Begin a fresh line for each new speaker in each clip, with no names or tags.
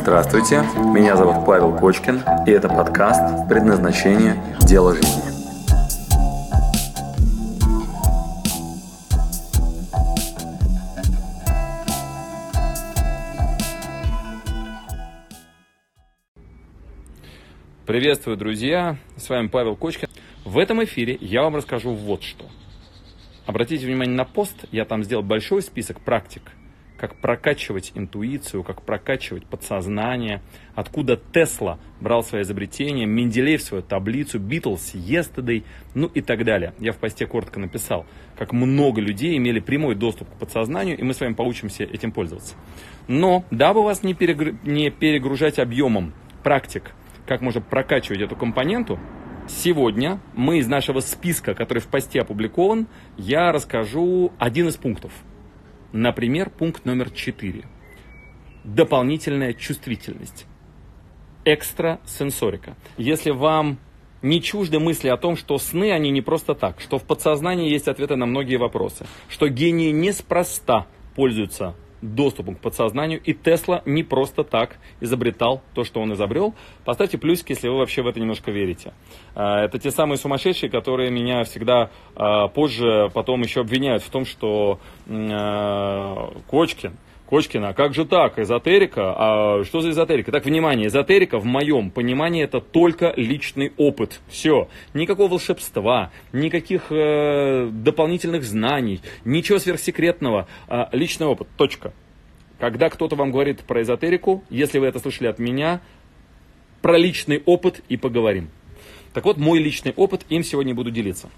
Здравствуйте, меня зовут Павел Кочкин, и это подкаст «Предназначение. Дело жизни».
Приветствую, друзья! С вами Павел Кочкин. В этом эфире я вам расскажу вот что. Обратите внимание на пост, я там сделал большой список практик – как прокачивать интуицию, как прокачивать подсознание, откуда Тесла брал свое изобретение, Менделеев свою таблицу, Битлз, Yesterday, ну и так далее. Я в посте коротко написал, как много людей имели прямой доступ к подсознанию, и мы с вами поучимся этим пользоваться. Но, дабы вас не, перегр... не перегружать объемом практик, как можно прокачивать эту компоненту, сегодня мы из нашего списка, который в посте опубликован, я расскажу один из пунктов – Например, пункт номер 4. Дополнительная чувствительность. Экстрасенсорика. Если вам не чужды мысли о том, что сны, они не просто так, что в подсознании есть ответы на многие вопросы, что гении неспроста пользуются доступом к подсознанию, и Тесла не просто так изобретал то, что он изобрел. Поставьте плюсики, если вы вообще в это немножко верите. А, это те самые сумасшедшие, которые меня всегда а, позже потом еще обвиняют в том, что а, Кочкин, Кочкина, а как же так, эзотерика? А что за эзотерика? Так, внимание, эзотерика в моем понимании это только личный опыт. Все, никакого волшебства, никаких э, дополнительных знаний, ничего сверхсекретного. Э, личный опыт, точка. Когда кто-то вам говорит про эзотерику, если вы это слышали от меня, про личный опыт и поговорим. Так вот, мой личный опыт, им сегодня буду делиться.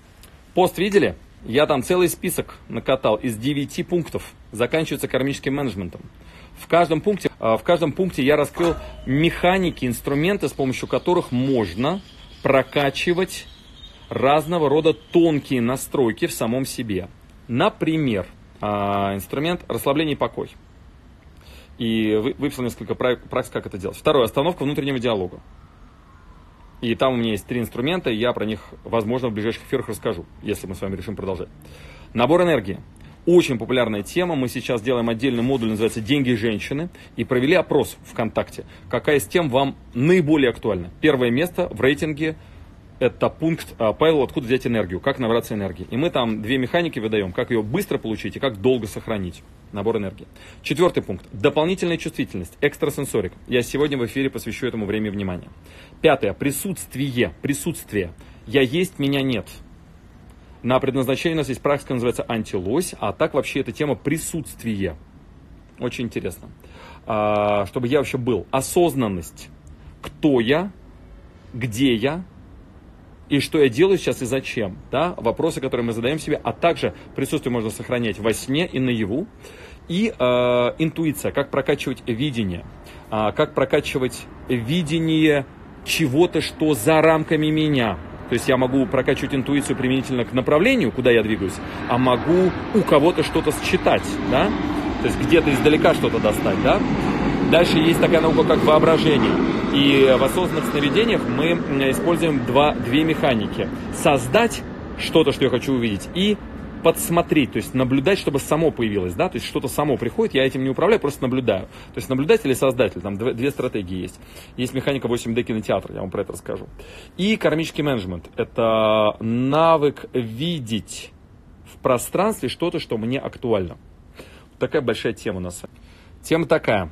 Пост видели? Я там целый список накатал из 9 пунктов, заканчивается кармическим менеджментом. В каждом пункте, а, в каждом пункте я раскрыл механики, инструменты, с помощью которых можно прокачивать разного рода тонкие настройки в самом себе. Например, а, инструмент расслабление и покой. И выписал несколько практик, как это делать. Второе, остановка внутреннего диалога. И там у меня есть три инструмента, и я про них, возможно, в ближайших эфирах расскажу, если мы с вами решим продолжать. Набор энергии. Очень популярная тема. Мы сейчас делаем отдельный модуль, называется «Деньги женщины». И провели опрос ВКонтакте. Какая из тем вам наиболее актуальна? Первое место в рейтинге это пункт а, Павел, откуда взять энергию, как набраться энергии. И мы там две механики выдаем, как ее быстро получить и как долго сохранить. Набор энергии. Четвертый пункт. Дополнительная чувствительность, экстрасенсорик. Я сегодня в эфире посвящу этому время внимания. Пятое. Присутствие. Присутствие. Я есть, меня нет. На предназначение у нас есть практика, называется антилось, а так вообще эта тема присутствие. Очень интересно. А, чтобы я вообще был. Осознанность. Кто я, где я, и что я делаю сейчас и зачем. Да? Вопросы, которые мы задаем себе, а также присутствие можно сохранять во сне и наяву. И э, интуиция, как прокачивать видение, э, как прокачивать видение чего-то, что за рамками меня. То есть я могу прокачивать интуицию применительно к направлению, куда я двигаюсь, а могу у кого-то что-то считать, да? То есть где-то издалека что-то достать, да? Дальше есть такая наука, как воображение. И в осознанных сновидениях мы используем два, две механики. Создать что-то, что я хочу увидеть, и подсмотреть, то есть наблюдать, чтобы само появилось, да, то есть что-то само приходит, я этим не управляю, просто наблюдаю. То есть наблюдатель или создатель, там две, две стратегии есть. Есть механика 8D кинотеатра, я вам про это расскажу. И кармический менеджмент, это навык видеть в пространстве что-то, что мне актуально. Такая большая тема у нас. Тема такая.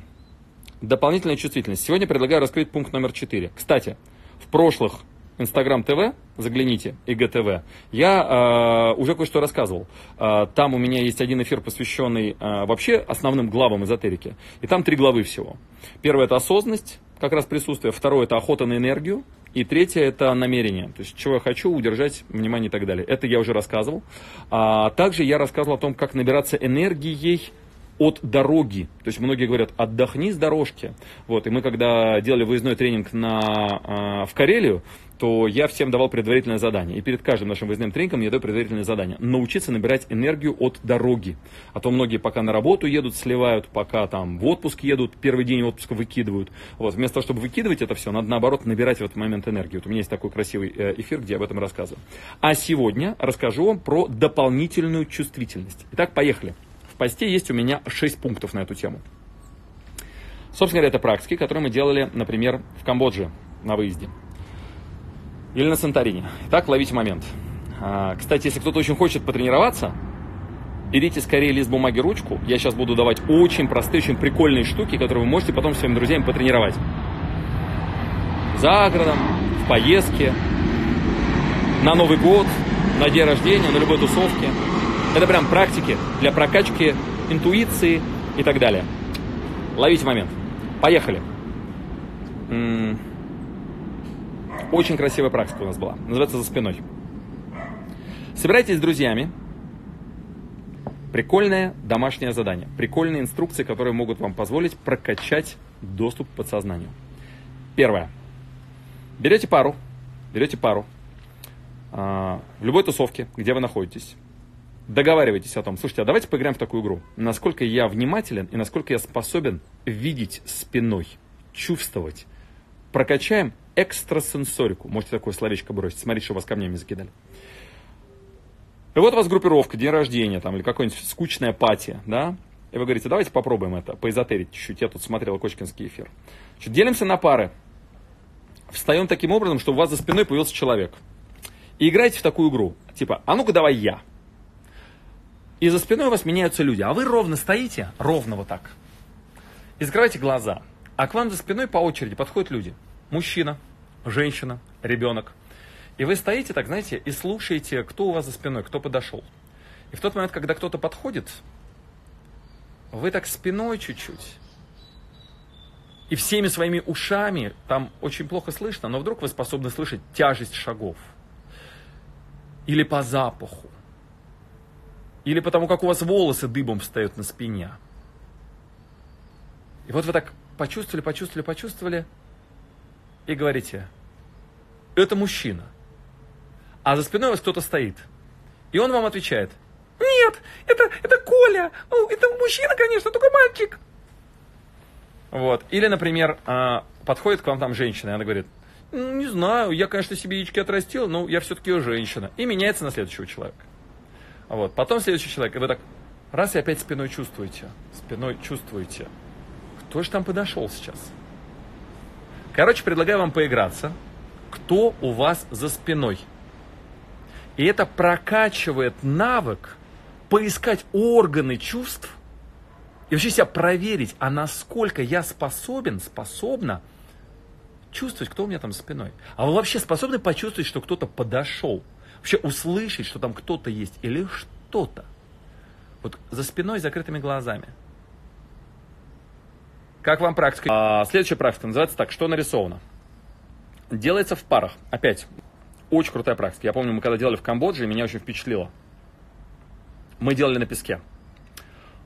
Дополнительная чувствительность. Сегодня предлагаю раскрыть пункт номер 4. Кстати, в прошлых Инстаграм ТВ, загляните, ИГТВ, я э, уже кое-что рассказывал. Э, там у меня есть один эфир, посвященный э, вообще основным главам эзотерики. И там три главы всего. Первое это осознанность, как раз присутствие. Второе это охота на энергию. И третье это намерение. То есть, чего я хочу, удержать внимание и так далее. Это я уже рассказывал. А также я рассказывал о том, как набираться энергией от дороги. То есть многие говорят, отдохни с дорожки. Вот, и мы когда делали выездной тренинг на, э, в Карелию, то я всем давал предварительное задание. И перед каждым нашим выездным тренингом я даю предварительное задание. Научиться набирать энергию от дороги. А то многие пока на работу едут, сливают, пока там в отпуск едут, первый день отпуска выкидывают. Вот, вместо того, чтобы выкидывать это все, надо наоборот набирать в этот момент энергию. Вот у меня есть такой красивый э, эфир, где я об этом рассказываю. А сегодня расскажу вам про дополнительную чувствительность. Итак, поехали посте есть у меня 6 пунктов на эту тему. Собственно говоря, это практики, которые мы делали, например, в Камбодже на выезде. Или на Санторине. Итак, ловите момент. А, кстати, если кто-то очень хочет потренироваться, берите скорее лист бумаги, ручку. Я сейчас буду давать очень простые, очень прикольные штуки, которые вы можете потом своими друзьями потренировать. За городом, в поездке, на Новый год, на день рождения, на любой тусовке. Это прям практики для прокачки интуиции и так далее. Ловите момент. Поехали. Очень красивая практика у нас была. Называется «За спиной». Собирайтесь с друзьями. Прикольное домашнее задание. Прикольные инструкции, которые могут вам позволить прокачать доступ к подсознанию. Первое. Берете пару. Берете пару. А, в любой тусовке, где вы находитесь. Договаривайтесь о том, слушайте, а давайте поиграем в такую игру. Насколько я внимателен и насколько я способен видеть спиной, чувствовать. Прокачаем экстрасенсорику. Можете такое словечко бросить. Смотрите, что вас камнями закидали. И вот у вас группировка, день рождения там, или какой-нибудь скучная пати, да? И вы говорите, давайте попробуем это, поэзотерить чуть-чуть. Я тут смотрел Кочкинский эфир. Значит, делимся на пары. Встаем таким образом, что у вас за спиной появился человек. И играете в такую игру. Типа, а ну-ка давай я. И за спиной у вас меняются люди. А вы ровно стоите, ровно вот так. И закрываете глаза. А к вам за спиной по очереди подходят люди. Мужчина, женщина, ребенок. И вы стоите так, знаете, и слушаете, кто у вас за спиной, кто подошел. И в тот момент, когда кто-то подходит, вы так спиной чуть-чуть. И всеми своими ушами, там очень плохо слышно, но вдруг вы способны слышать тяжесть шагов. Или по запаху. Или потому, как у вас волосы дыбом встают на спине. И вот вы так почувствовали, почувствовали, почувствовали, и говорите, это мужчина. А за спиной у вас кто-то стоит. И он вам отвечает, нет, это, это Коля, ну, это мужчина, конечно, только мальчик. Вот. Или, например, а, подходит к вам там женщина, и она говорит, не знаю, я, конечно, себе яички отрастил, но я все-таки женщина. И меняется на следующего человека. Вот. Потом следующий человек, и вы так раз и опять спиной чувствуете. Спиной чувствуете. Кто же там подошел сейчас? Короче, предлагаю вам поиграться. Кто у вас за спиной? И это прокачивает навык поискать органы чувств и вообще себя проверить, а насколько я способен, способна чувствовать, кто у меня там за спиной. А вы вообще способны почувствовать, что кто-то подошел? Вообще услышать, что там кто-то есть или что-то? Вот за спиной, закрытыми глазами. Как вам практика? А, следующая практика называется так, что нарисовано. Делается в парах. Опять, очень крутая практика. Я помню, мы когда делали в Камбодже, меня очень впечатлило. Мы делали на песке.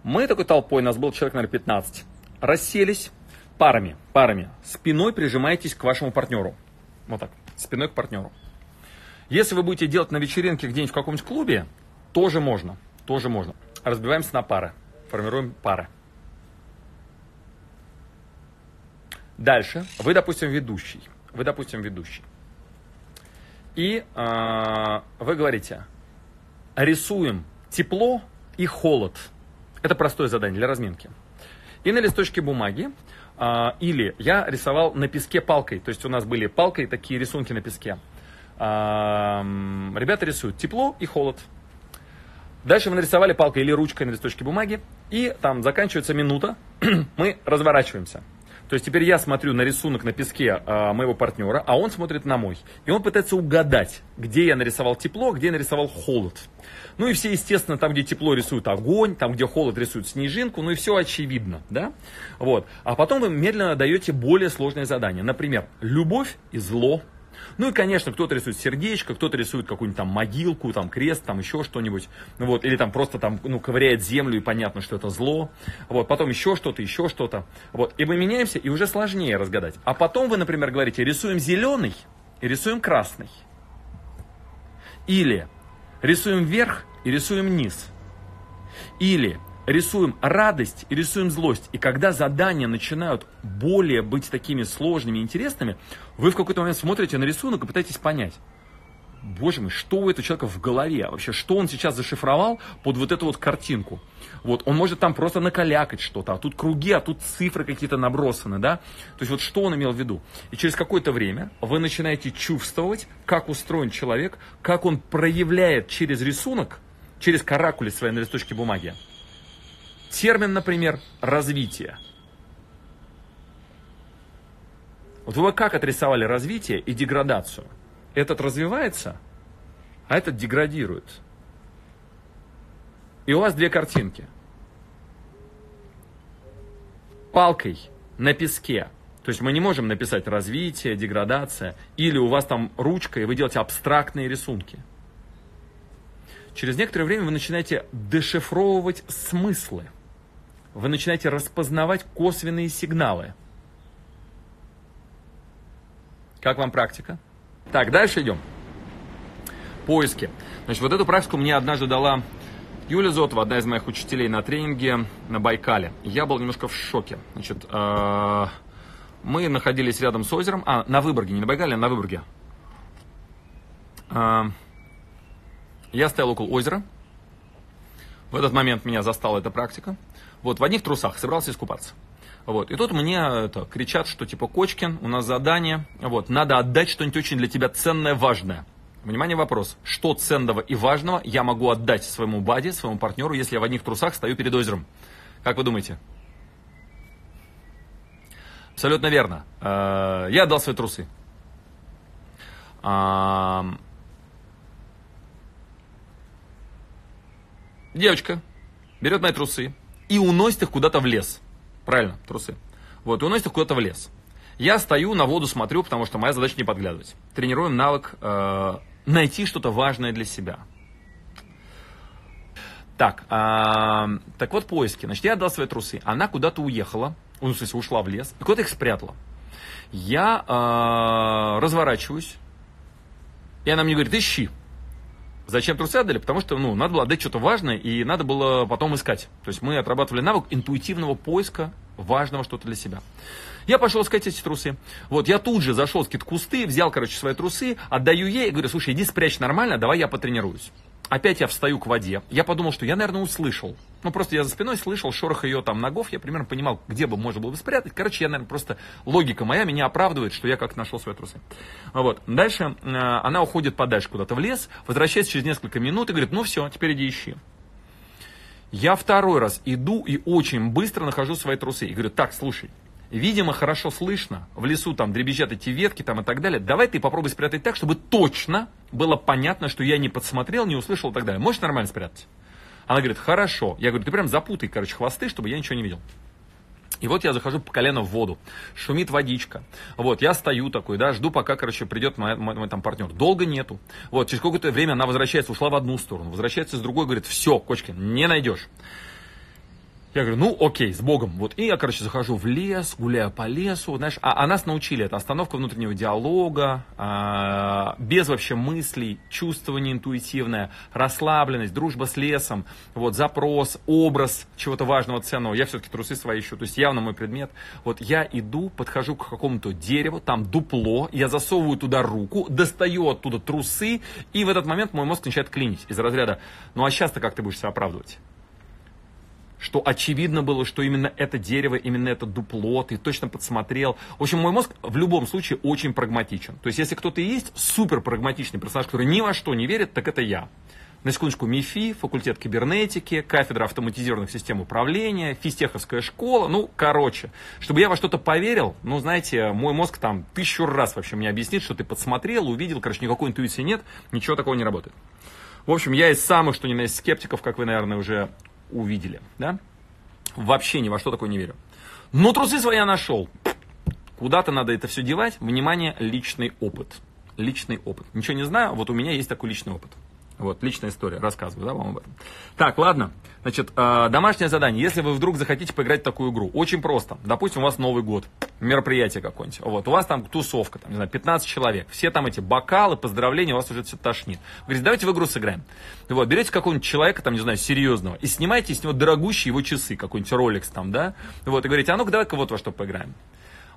Мы такой толпой, нас был человек, наверное, 15, расселись парами, парами. Спиной прижимаетесь к вашему партнеру. Вот так, спиной к партнеру. Если вы будете делать на вечеринке где-нибудь в каком-нибудь клубе, тоже можно, тоже можно. Разбиваемся на пары, формируем пары. Дальше, вы, допустим, ведущий. Вы, допустим, ведущий. И э, вы говорите, рисуем тепло и холод. Это простое задание для разминки. И на листочке бумаги а, или я рисовал на песке палкой. То есть у нас были палкой такие рисунки на песке. Ребята рисуют тепло и холод. Дальше мы нарисовали палкой или ручкой на листочке бумаги. И там заканчивается минута. мы разворачиваемся. То есть теперь я смотрю на рисунок на песке э, моего партнера, а он смотрит на мой. И он пытается угадать, где я нарисовал тепло, где я нарисовал холод. Ну и все, естественно, там, где тепло рисуют огонь, там, где холод рисуют снежинку, ну и все очевидно, да? Вот. А потом вы медленно даете более сложное задание. Например, любовь и зло, ну и, конечно, кто-то рисует сердечко, кто-то рисует какую-нибудь там могилку, там крест, там еще что-нибудь. Ну вот, или там просто там, ну, ковыряет землю, и понятно, что это зло. Вот, потом еще что-то, еще что-то. Вот, и мы меняемся, и уже сложнее разгадать. А потом вы, например, говорите, рисуем зеленый и рисуем красный. Или рисуем вверх и рисуем низ. Или рисуем радость и рисуем злость. И когда задания начинают более быть такими сложными и интересными, вы в какой-то момент смотрите на рисунок и пытаетесь понять, боже мой, что у этого человека в голове? Вообще, что он сейчас зашифровал под вот эту вот картинку? Вот, он может там просто накалякать что-то, а тут круги, а тут цифры какие-то набросаны, да? То есть вот что он имел в виду? И через какое-то время вы начинаете чувствовать, как устроен человек, как он проявляет через рисунок, через каракули свои на листочке бумаги. Термин, например, развитие. Вот вы как отрисовали развитие и деградацию? Этот развивается, а этот деградирует. И у вас две картинки. Палкой на песке. То есть мы не можем написать развитие, деградация. Или у вас там ручка, и вы делаете абстрактные рисунки. Через некоторое время вы начинаете дешифровывать смыслы. Вы начинаете распознавать косвенные сигналы. Как вам практика? Так, дальше идем. Поиски. Значит, вот эту практику мне однажды дала Юля Зотова, одна из моих учителей на тренинге на Байкале. Я был немножко в шоке. Значит, э, мы находились рядом с озером, а, на Выборге, не на Байкале, а на Выборге. Э, я стоял около озера. В этот момент меня застала эта практика. Вот, в одних трусах, собирался искупаться. Вот. И тут мне это, кричат, что типа Кочкин, у нас задание, вот, надо отдать что-нибудь очень для тебя ценное, важное. Внимание, вопрос. Что ценного и важного я могу отдать своему баде, своему партнеру, если я в одних трусах стою перед озером? Как вы думаете? Абсолютно верно. Э, я отдал свои трусы. Девочка берет мои трусы и уносит их куда-то в лес. Правильно, трусы. Вот, и уносит их куда-то в лес. Я стою, на воду смотрю, потому что моя задача не подглядывать. Тренируем навык э, найти что-то важное для себя. Так, э, так вот поиски. Значит, я отдал свои трусы. Она куда-то уехала, ну, в смысле, ушла в лес, и куда-то их спрятала. Я э, разворачиваюсь, и она мне говорит, ищи. Зачем трусы отдали? Потому что, ну, надо было отдать что-то важное, и надо было потом искать. То есть мы отрабатывали навык интуитивного поиска важного что-то для себя. Я пошел искать эти трусы. Вот, я тут же зашел в какие-то кусты, взял, короче, свои трусы, отдаю ей и говорю, слушай, иди спрячь нормально, давай я потренируюсь. Опять я встаю к воде. Я подумал, что я, наверное, услышал. Ну, просто я за спиной слышал шорох ее там ногов. Я примерно понимал, где бы можно было бы спрятать. Короче, я, наверное, просто логика моя меня оправдывает, что я как-то нашел свои трусы. Вот. Дальше э, она уходит подальше куда-то в лес, возвращается через несколько минут и говорит, ну все, теперь иди ищи. Я второй раз иду и очень быстро нахожу свои трусы. И говорю, так, слушай, видимо, хорошо слышно, в лесу там дребезжат эти ветки там и так далее, давай ты попробуй спрятать так, чтобы точно было понятно, что я не подсмотрел, не услышал и так далее. Можешь нормально спрятать? Она говорит, хорошо. Я говорю, ты прям запутай, короче, хвосты, чтобы я ничего не видел. И вот я захожу по колено в воду, шумит водичка. Вот, я стою такой, да, жду, пока, короче, придет мой, мой, мой там партнер. Долго нету. Вот, через какое-то время она возвращается, ушла в одну сторону, возвращается с другой, говорит, все, Кочкин, не найдешь. Я говорю, ну окей, с Богом. Вот. И я, короче, захожу в лес, гуляю по лесу. Знаешь, а, а нас научили это остановка внутреннего диалога, а, без вообще мыслей, чувствование интуитивное, расслабленность, дружба с лесом, вот, запрос, образ чего-то важного, ценного. Я все-таки трусы свои ищу, то есть явно мой предмет. Вот я иду, подхожу к какому-то дереву, там дупло, я засовываю туда руку, достаю оттуда трусы, и в этот момент мой мозг начинает клинить из разряда, ну а сейчас-то как ты будешь себя оправдывать? Что очевидно было, что именно это дерево, именно это дупло, ты точно подсмотрел. В общем, мой мозг в любом случае очень прагматичен. То есть, если кто-то есть супер прагматичный персонаж, который ни во что не верит, так это я. На секундочку, МИФИ, факультет кибернетики, кафедра автоматизированных систем управления, физтеховская школа, ну, короче. Чтобы я во что-то поверил, ну, знаете, мой мозг там тысячу раз вообще мне объяснит, что ты подсмотрел, увидел, короче, никакой интуиции нет, ничего такого не работает. В общем, я из самых, что ни на есть, скептиков, как вы, наверное, уже увидели, да? Вообще ни во что такое не верю. Но трусы свои я нашел. Куда-то надо это все девать. Внимание, личный опыт. Личный опыт. Ничего не знаю, вот у меня есть такой личный опыт. Вот, личная история, рассказываю, да, вам об этом. Так, ладно. Значит, э, домашнее задание. Если вы вдруг захотите поиграть в такую игру, очень просто. Допустим, у вас Новый год, мероприятие какое-нибудь. Вот, у вас там тусовка, там, не знаю, 15 человек. Все там эти бокалы, поздравления, у вас уже все тошнит. Вы говорите, давайте в игру сыграем. Вот, берете какого-нибудь человека, там, не знаю, серьезного, и снимаете с него дорогущие его часы, какой-нибудь Rolex там, да. Вот, и говорите, а ну-ка, давай-ка вот во что поиграем.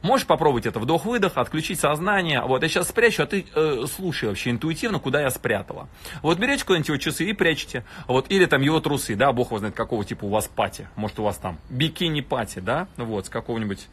Можешь попробовать это вдох-выдох, отключить сознание. Вот я сейчас спрячу, а ты э, слушай вообще интуитивно, куда я спрятала. Вот берете куда-нибудь его часы и прячете. Вот, или там его трусы, да, бог его знает, какого типа у вас пати. Может у вас там бикини-пати, да, вот, с какого-нибудь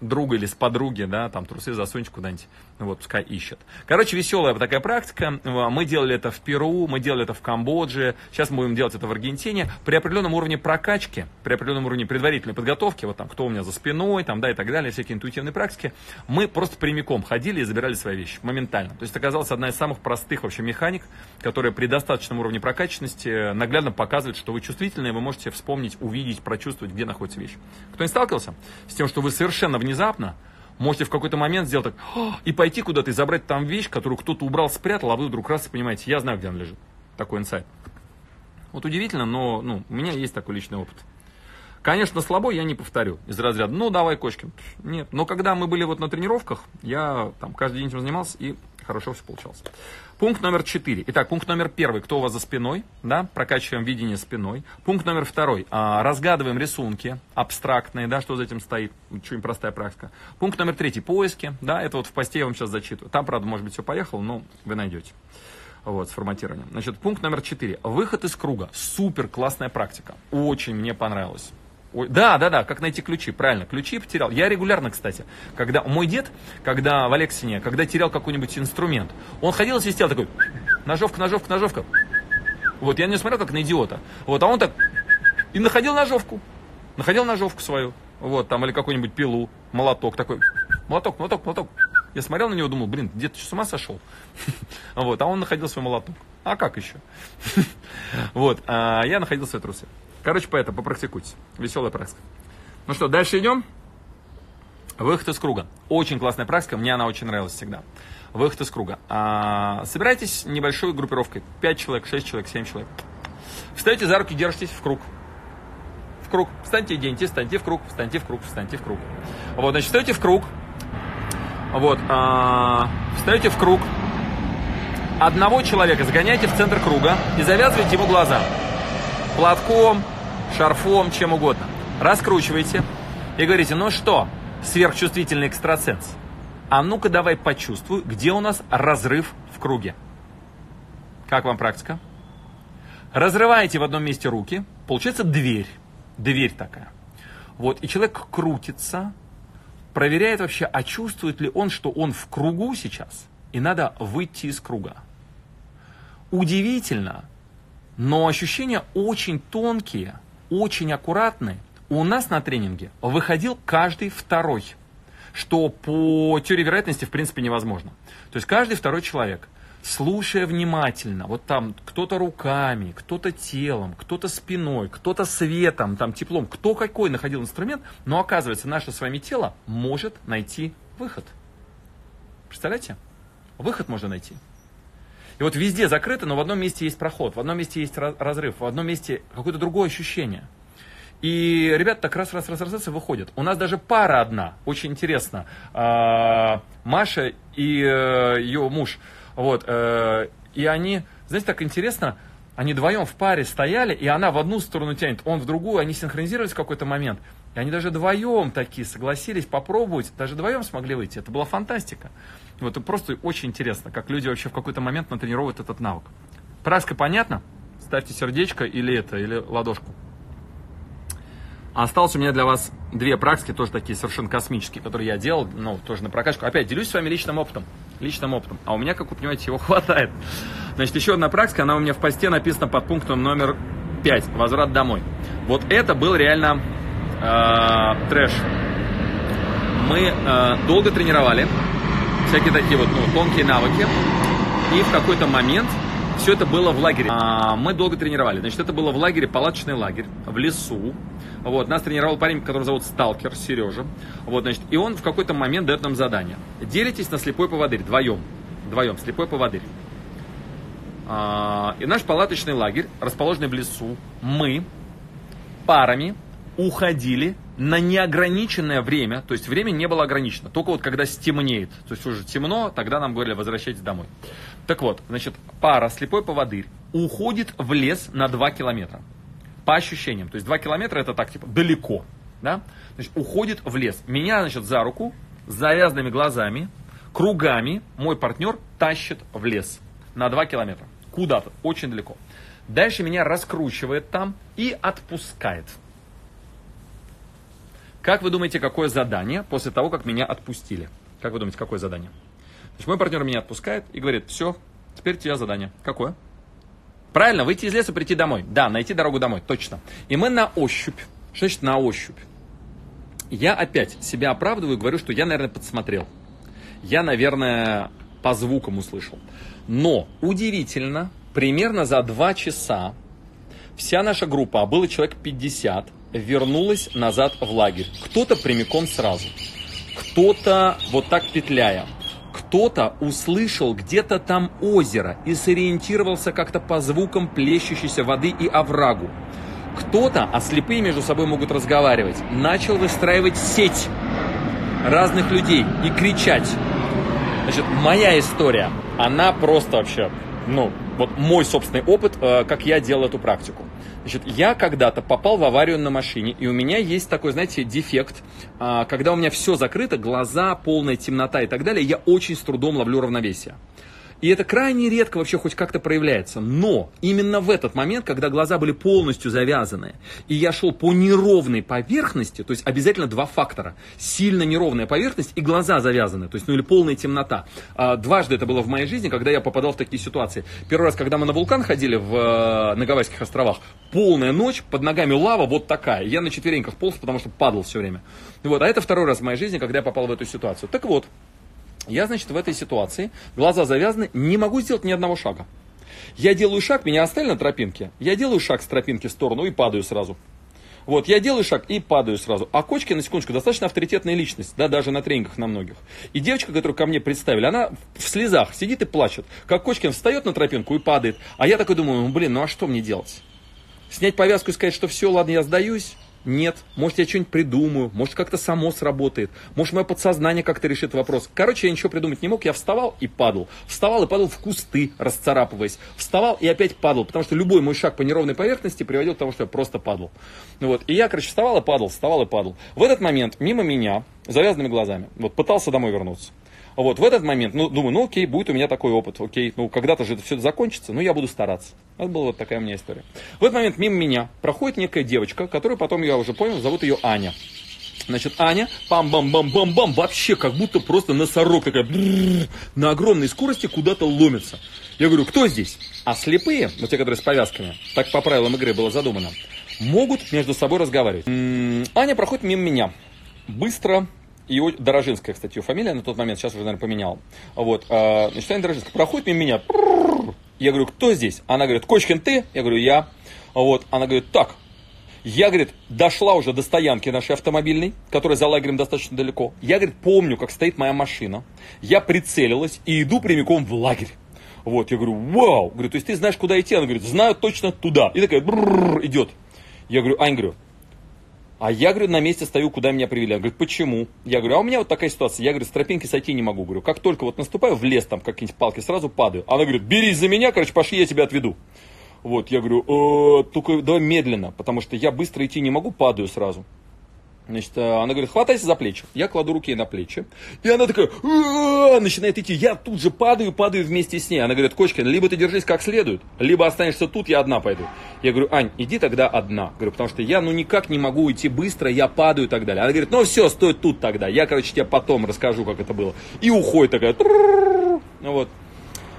друга или с подруги, да, там трусы засуньте куда-нибудь, вот, пускай ищет. Короче, веселая такая практика. Мы делали это в Перу, мы делали это в Камбодже, сейчас мы будем делать это в Аргентине. При определенном уровне прокачки, при определенном уровне предварительной подготовки, вот там, кто у меня за спиной, там, да, и так далее, всякие интуитивные практики, мы просто прямиком ходили и забирали свои вещи, моментально. То есть это оказалась одна из самых простых вообще механик, которая при достаточном уровне прокачанности наглядно показывает, что вы чувствительны, и вы можете вспомнить, увидеть, прочувствовать, где находится вещь. Кто не сталкивался с тем, что вы совершенно внезапно можете в какой-то момент сделать так и пойти куда-то и забрать там вещь, которую кто-то убрал, спрятал, а вы вдруг раз и понимаете, я знаю, где она лежит. Такой инсайт. Вот удивительно, но ну, у меня есть такой личный опыт. Конечно, слабо я не повторю из разряда, ну давай, Кочкин. Нет, но когда мы были вот на тренировках, я там каждый день этим занимался и хорошо все получалось. Пункт номер четыре. Итак, пункт номер первый. Кто у вас за спиной? Да, прокачиваем видение спиной. Пункт номер второй. А, разгадываем рисунки абстрактные, да, что за этим стоит. Очень простая практика. Пункт номер третий. Поиски. Да, это вот в посте я вам сейчас зачитываю. Там, правда, может быть, все поехало, но вы найдете. Вот, с форматированием. Значит, пункт номер четыре. Выход из круга. Супер классная практика. Очень мне понравилось. Ой, да, да, да, как найти ключи, правильно, ключи потерял. Я регулярно, кстати, когда мой дед, когда в Алексине, когда терял какой-нибудь инструмент, он ходил и свистел такой, ножовка, ножовка, ножовка. Вот, я не смотрел как на идиота. Вот, а он так и находил ножовку, находил ножовку свою, вот, там, или какую-нибудь пилу, молоток такой, молоток, молоток, молоток. Я смотрел на него, думал, блин, дед, ты с ума сошел? Вот, а он находил свой молоток. А как еще? Вот, а я находил свои трусы. Короче, поэтому попрактикуйте. Веселая практика. Ну что, дальше идем. Выход из круга. Очень классная практика, мне она очень нравилась всегда. Выход из круга. А, собирайтесь небольшой группировкой. 5 человек, 6 человек, 7 человек. Встаете за руки, держитесь в круг. В круг. Встаньте и встаньте в круг, встаньте в круг, встаньте в круг. Вот, значит, встаете в круг. Вот, а, встаете в круг. Одного человека загоняйте в центр круга и завязывайте ему глаза. Платком, шарфом, чем угодно. Раскручиваете и говорите, ну что, сверхчувствительный экстрасенс, а ну-ка давай почувствуй, где у нас разрыв в круге. Как вам практика? Разрываете в одном месте руки, получается дверь. Дверь такая. Вот, и человек крутится, проверяет вообще, а чувствует ли он, что он в кругу сейчас, и надо выйти из круга. Удивительно, но ощущения очень тонкие, очень аккуратные. У нас на тренинге выходил каждый второй, что по теории вероятности в принципе невозможно. То есть каждый второй человек, слушая внимательно, вот там кто-то руками, кто-то телом, кто-то спиной, кто-то светом, там теплом, кто какой находил инструмент, но оказывается наше с вами тело может найти выход. Представляете? Выход можно найти. И вот везде закрыто, но в одном месте есть проход, в одном месте есть разрыв, в одном месте какое-то другое ощущение. И ребята так раз, раз, раз, раз, раз и выходят. У нас даже пара одна, очень интересно. А, Маша и э, ее муж. Вот, э, и они, знаете, так интересно, они вдвоем в паре стояли, и она в одну сторону тянет, он в другую, они синхронизировались в какой-то момент. И они даже вдвоем такие согласились попробовать, даже вдвоем смогли выйти. Это была фантастика. Вот просто очень интересно, как люди вообще в какой-то момент натренируют этот навык. Праска понятно? Ставьте сердечко или это, или ладошку. Осталось у меня для вас две практики, тоже такие совершенно космические, которые я делал, ну, тоже на прокачку. Опять, делюсь с вами личным опытом. Личным опытом. А у меня, как вы понимаете, его хватает. Значит, еще одна практика, она у меня в посте написана под пунктом номер 5. Возврат домой. Вот это был реально трэш. Мы э, долго тренировали всякие такие вот ну, тонкие навыки. И в какой-то момент все это было в лагере. А, мы долго тренировали. Значит, это было в лагере, палаточный лагерь, в лесу. Вот, нас тренировал парень, которого зовут Сталкер, Сережа. Вот, значит, и он в какой-то момент дает нам задание. Делитесь на слепой поводырь, вдвоем. Вдвоем, слепой поводырь. А, и наш палаточный лагерь, расположенный в лесу, мы парами уходили на неограниченное время, то есть время не было ограничено, только вот когда стемнеет, то есть уже темно, тогда нам говорили возвращайтесь домой. Так вот, значит, пара слепой поводырь уходит в лес на 2 километра. По ощущениям, то есть 2 километра это так, типа, далеко, да? Значит, уходит в лес. Меня, значит, за руку с завязанными глазами, кругами мой партнер тащит в лес на 2 километра. Куда-то, очень далеко. Дальше меня раскручивает там и отпускает. Как вы думаете, какое задание после того, как меня отпустили? Как вы думаете, какое задание? Значит, мой партнер меня отпускает и говорит, все, теперь у тебя задание. Какое? Правильно, выйти из леса, прийти домой. Да, найти дорогу домой, точно. И мы на ощупь. Что значит на ощупь? Я опять себя оправдываю, говорю, что я, наверное, подсмотрел. Я, наверное, по звукам услышал. Но удивительно, примерно за два часа вся наша группа, а было человек 50, вернулась назад в лагерь. Кто-то прямиком сразу, кто-то вот так петляя, кто-то услышал где-то там озеро и сориентировался как-то по звукам плещущейся воды и оврагу. Кто-то, а слепые между собой могут разговаривать, начал выстраивать сеть разных людей и кричать. Значит, моя история, она просто вообще, ну, вот мой собственный опыт, э, как я делал эту практику. Значит, я когда-то попал в аварию на машине, и у меня есть такой, знаете, дефект, а, когда у меня все закрыто, глаза, полная темнота и так далее, я очень с трудом ловлю равновесие. И это крайне редко вообще хоть как-то проявляется. Но именно в этот момент, когда глаза были полностью завязаны, и я шел по неровной поверхности, то есть обязательно два фактора. Сильно неровная поверхность и глаза завязаны, то есть ну или полная темнота. А, дважды это было в моей жизни, когда я попадал в такие ситуации. Первый раз, когда мы на вулкан ходили в, э, на Гавайских островах, полная ночь, под ногами лава вот такая. Я на четвереньках полз, потому что падал все время. Вот. А это второй раз в моей жизни, когда я попал в эту ситуацию. Так вот, я, значит, в этой ситуации, глаза завязаны, не могу сделать ни одного шага. Я делаю шаг, меня оставили на тропинке. Я делаю шаг с тропинки в сторону и падаю сразу. Вот, я делаю шаг и падаю сразу. А Кочки, на секундочку, достаточно авторитетная личность, да, даже на тренингах на многих. И девочка, которую ко мне представили, она в слезах сидит и плачет. Как Кочкин встает на тропинку и падает. А я такой думаю, ну, блин, ну а что мне делать? Снять повязку и сказать, что все, ладно, я сдаюсь? Нет. Может, я что-нибудь придумаю, может, как-то само сработает, может, мое подсознание как-то решит вопрос. Короче, я ничего придумать не мог, я вставал и падал. Вставал и падал в кусты, расцарапываясь. Вставал и опять падал, потому что любой мой шаг по неровной поверхности приводил к тому, что я просто падал. Вот. И я, короче, вставал и падал, вставал и падал. В этот момент мимо меня, завязанными глазами, вот пытался домой вернуться. Вот, в этот момент, ну, думаю, ну окей, будет у меня такой опыт, окей, ну когда-то же это все закончится, ну я буду стараться. Это была вот такая у меня история. В этот момент мимо меня проходит некая девочка, которую потом я уже понял, зовут ее Аня. Значит, Аня, пам-бам-бам-бам-бам, вообще как будто просто носорог такая, бррр, на огромной скорости куда-то ломится. Я говорю, кто здесь? А слепые, вот те, которые с повязками, так по правилам игры было задумано, могут между собой разговаривать. М-м, Аня проходит мимо меня, быстро, и Дорожинская, кстати, ее фамилия на тот момент, сейчас уже, наверное, поменял. Вот, э, значит, Аня Дорожинская проходит мимо меня. Я говорю, кто здесь? Она говорит, Кочкин, ты? Я говорю, я. Вот, она говорит, так, я, говорит, дошла уже до стоянки нашей автомобильной, которая за лагерем достаточно далеко. Я, говорит, помню, как стоит моя машина. Я прицелилась и иду прямиком в лагерь. Вот, я говорю, вау. Говорю, то есть ты знаешь, куда идти? Она говорит, знаю точно туда. И такая, идет. Я говорю, Ань, говорю, а я, говорю, на месте стою, куда меня привели. Она говорит, почему? Я говорю, а у меня вот такая ситуация. Я, говорю, с тропинки сойти не могу. Говорю, как только вот наступаю в лес, там какие-нибудь палки, сразу падаю. Она говорит, берись за меня, короче, пошли, я тебя отведу. Вот, я говорю, э, только давай медленно, потому что я быстро идти не могу, падаю сразу. Значит, э, она говорит, хватайся за плечи. Я кладу руки ей на плечи. И она такая, начинает идти. Я тут же падаю, падаю вместе с ней. Она говорит, Кочкин, либо ты держись как следует, либо останешься тут, я одна пойду. Я говорю, Ань, иди тогда одна. Говорю, потому что я ну никак не могу идти быстро, я падаю и так далее. Она говорит, ну все, стой тут тогда. Я, короче, тебе потом расскажу, как это было. И уходит такая. Ну вот.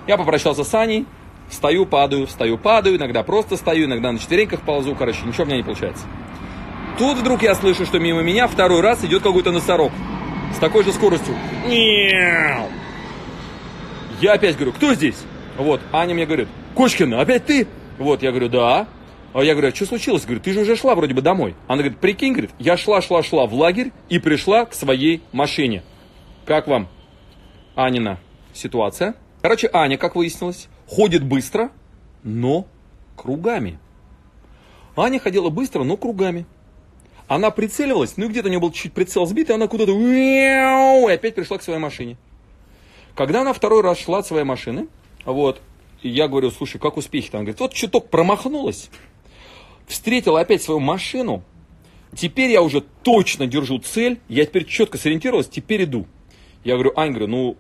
Я попрощался с Аней. Стою, падаю, встаю, падаю. Иногда просто стою, иногда на четвереньках ползу. Короче, ничего у меня не получается. Тут вдруг я слышу, что мимо меня второй раз идет какой-то носорог. С такой же скоростью. Я опять говорю, кто здесь? Вот, Аня мне говорит, Кочкина, опять ты? Вот, я говорю, да. А я говорю, а что случилось? Говорю, ты же уже шла вроде бы домой. Она говорит, прикинь, говорит, я шла, шла, шла в лагерь и пришла к своей машине. Как вам, Анина, ситуация? Короче, Аня, как выяснилось, ходит быстро, но кругами. Аня ходила быстро, но кругами. Она прицеливалась, ну где-то у нее был чуть прицел сбит, и она куда-то и опять пришла к своей машине. Когда она второй раз шла от своей машины, вот, и я говорю, слушай, как успехи-то? Она говорит, вот чуток промахнулась, встретила опять свою машину, теперь я уже точно держу цель, я теперь четко сориентировалась, теперь иду. Я говорю, Ань, говорю, ну,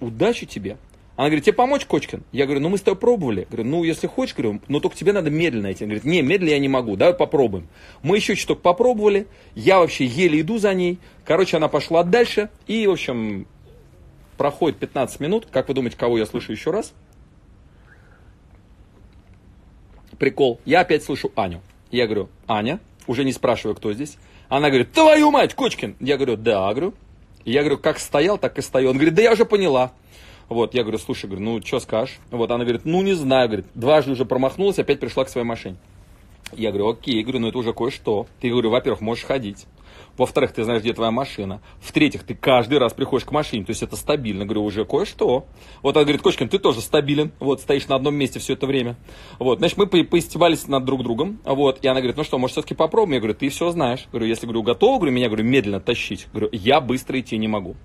удачи тебе. Она говорит, тебе помочь, Кочкин? Я говорю, ну мы с тобой пробовали. Говорю, ну если хочешь, говорю, но только тебе надо медленно идти. Она говорит, не, медленно я не могу, давай попробуем. Мы еще чуток попробовали, я вообще еле иду за ней. Короче, она пошла дальше, и, в общем, проходит 15 минут. Как вы думаете, кого я слышу еще раз? Прикол. Я опять слышу Аню. Я говорю, Аня, уже не спрашиваю, кто здесь. Она говорит, твою мать, Кочкин. Я говорю, да, говорю. Я говорю, как стоял, так и стою. Он говорит, да я уже поняла. Вот, я говорю, слушай, говорю, ну, что скажешь? Вот, она говорит, ну, не знаю, говорит, дважды уже промахнулась, опять пришла к своей машине. Я говорю, окей, говорю, ну, это уже кое-что. Ты, говорю, во-первых, можешь ходить. Во-вторых, ты знаешь, где твоя машина. В-третьих, ты каждый раз приходишь к машине, то есть это стабильно. Говорю, уже кое-что. Вот она говорит, Кочкин, ты тоже стабилен. Вот, стоишь на одном месте все это время. Вот, значит, мы по поистевались над друг другом. Вот, и она говорит, ну что, может, все-таки попробуем? Я говорю, ты все знаешь. Говорю, если, говорю, готова, говорю, меня, говорю, медленно тащить. Говорю, я быстро идти не могу.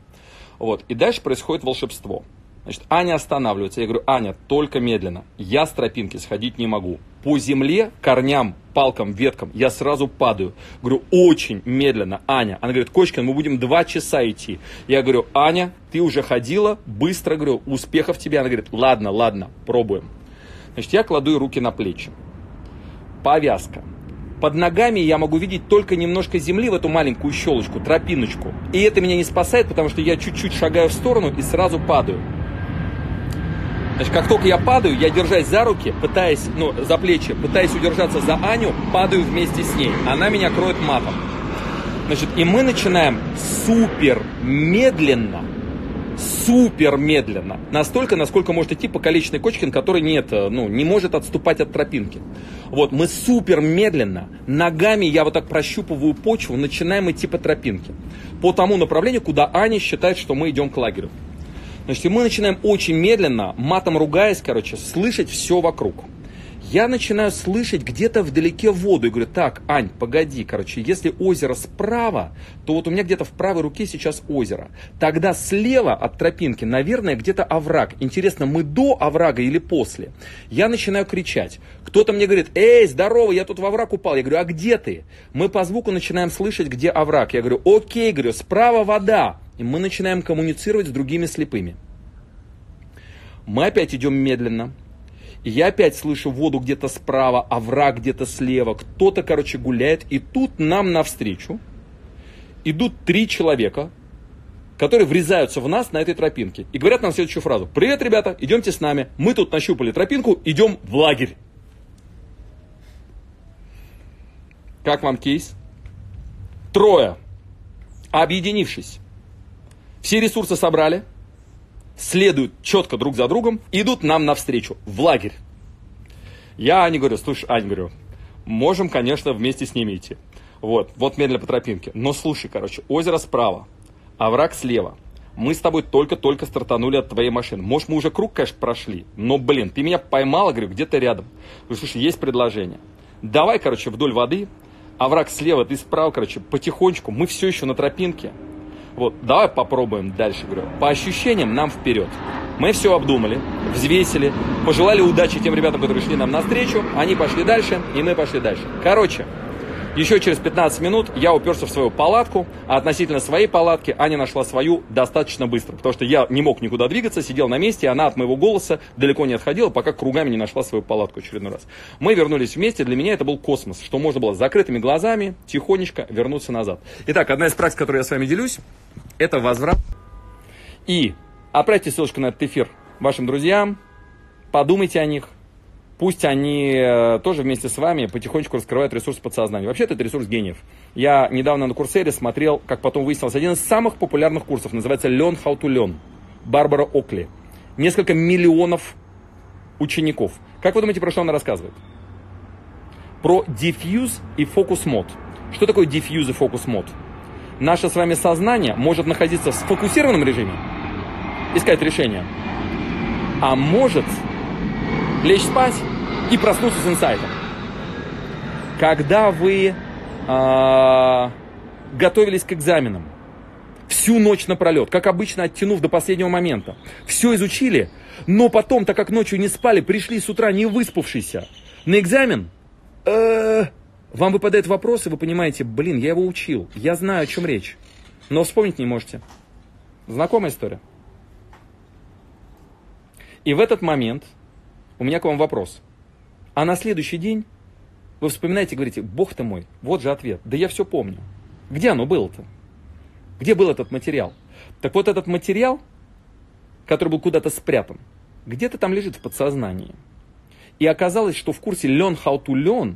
Вот, и дальше происходит волшебство. Значит, Аня останавливается. Я говорю, Аня, только медленно. Я с тропинки сходить не могу. По земле, корням, палкам, веткам я сразу падаю. Говорю, очень медленно, Аня. Она говорит, Кочкин, мы будем два часа идти. Я говорю, Аня, ты уже ходила, быстро, говорю, успехов тебе. Она говорит, ладно, ладно, пробуем. Значит, я кладу руки на плечи. Повязка. Под ногами я могу видеть только немножко земли в эту маленькую щелочку, тропиночку. И это меня не спасает, потому что я чуть-чуть шагаю в сторону и сразу падаю. Значит, как только я падаю, я держась за руки, пытаясь, ну, за плечи, пытаясь удержаться за Аню, падаю вместе с ней. Она меня кроет матом. Значит, и мы начинаем супер медленно, супер медленно. Настолько, насколько может идти покалеченный Кочкин, который нет, ну, не может отступать от тропинки. Вот, мы супер медленно, ногами я вот так прощупываю почву, начинаем идти по тропинке. По тому направлению, куда Аня считает, что мы идем к лагерю. Значит, и мы начинаем очень медленно, матом ругаясь, короче, слышать все вокруг. Я начинаю слышать где-то вдалеке воду и говорю, так, Ань, погоди, короче, если озеро справа, то вот у меня где-то в правой руке сейчас озеро. Тогда слева от тропинки, наверное, где-то овраг. Интересно, мы до оврага или после? Я начинаю кричать. Кто-то мне говорит, эй, здорово, я тут в овраг упал. Я говорю, а где ты? Мы по звуку начинаем слышать, где овраг. Я говорю, окей, говорю, справа вода. И мы начинаем коммуницировать с другими слепыми. Мы опять идем медленно. И я опять слышу воду где-то справа, а враг где-то слева. Кто-то, короче, гуляет. И тут нам навстречу идут три человека, которые врезаются в нас на этой тропинке. И говорят нам следующую фразу. Привет, ребята, идемте с нами. Мы тут нащупали тропинку, идем в лагерь. Как вам кейс? Трое, объединившись, все ресурсы собрали, следуют четко друг за другом, идут нам навстречу, в лагерь. Я не говорю, слушай, Ань, говорю, можем, конечно, вместе с ними идти. Вот, вот медленно по тропинке. Но слушай, короче, озеро справа, а враг слева. Мы с тобой только-только стартанули от твоей машины. Может, мы уже круг, конечно, прошли, но, блин, ты меня поймала, говорю, где-то рядом. Говорю, слушай, есть предложение. Давай, короче, вдоль воды, а враг слева, ты справа, короче, потихонечку. Мы все еще на тропинке. Вот, давай попробуем дальше, говорю. По ощущениям нам вперед. Мы все обдумали, взвесили, пожелали удачи тем ребятам, которые шли нам навстречу. Они пошли дальше, и мы пошли дальше. Короче, еще через 15 минут я уперся в свою палатку, а относительно своей палатки Аня нашла свою достаточно быстро, потому что я не мог никуда двигаться, сидел на месте, и она от моего голоса далеко не отходила, пока кругами не нашла свою палатку очередной раз. Мы вернулись вместе, для меня это был космос, что можно было с закрытыми глазами, тихонечко вернуться назад. Итак, одна из практик, которой я с вами делюсь, это возврат. И отправьте ссылочку на этот эфир вашим друзьям, подумайте о них, пусть они э, тоже вместе с вами потихонечку раскрывают ресурс подсознания. Вообще-то это ресурс гениев. Я недавно на Курсере смотрел, как потом выяснилось, один из самых популярных курсов, называется Learn How to Learn, Барбара Окли. Несколько миллионов учеников. Как вы думаете, про что она рассказывает? Про diffuse и mode. Что такое diffuse и mode? наше с вами сознание может находиться в сфокусированном режиме, искать решение, а может лечь спать и проснуться с инсайтом. Когда вы э, готовились к экзаменам, всю ночь напролет, как обычно, оттянув до последнего момента, все изучили, но потом, так как ночью не спали, пришли с утра не выспавшиеся на экзамен, э, вам выпадает вопрос, и вы понимаете, блин, я его учил, я знаю, о чем речь, но вспомнить не можете. Знакомая история? И в этот момент у меня к вам вопрос. А на следующий день вы вспоминаете говорите, бог ты мой, вот же ответ. Да я все помню. Где оно было-то? Где был этот материал? Так вот этот материал, который был куда-то спрятан, где-то там лежит в подсознании. И оказалось, что в курсе Learn How to Learn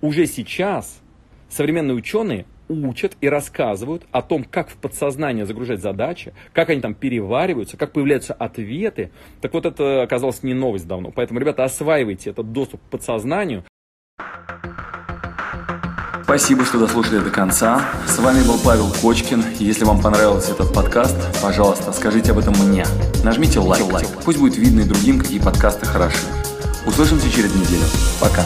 уже сейчас современные ученые учат и рассказывают о том, как в подсознание загружать задачи, как они там перевариваются, как появляются ответы. Так вот, это оказалось не новость давно. Поэтому, ребята, осваивайте этот доступ к подсознанию.
Спасибо, что дослушали до конца. С вами был Павел Кочкин. Если вам понравился этот подкаст, пожалуйста, скажите об этом мне. Нажмите лайк. Пусть будет видно и другим, какие подкасты хороши. Услышимся через неделю. Пока.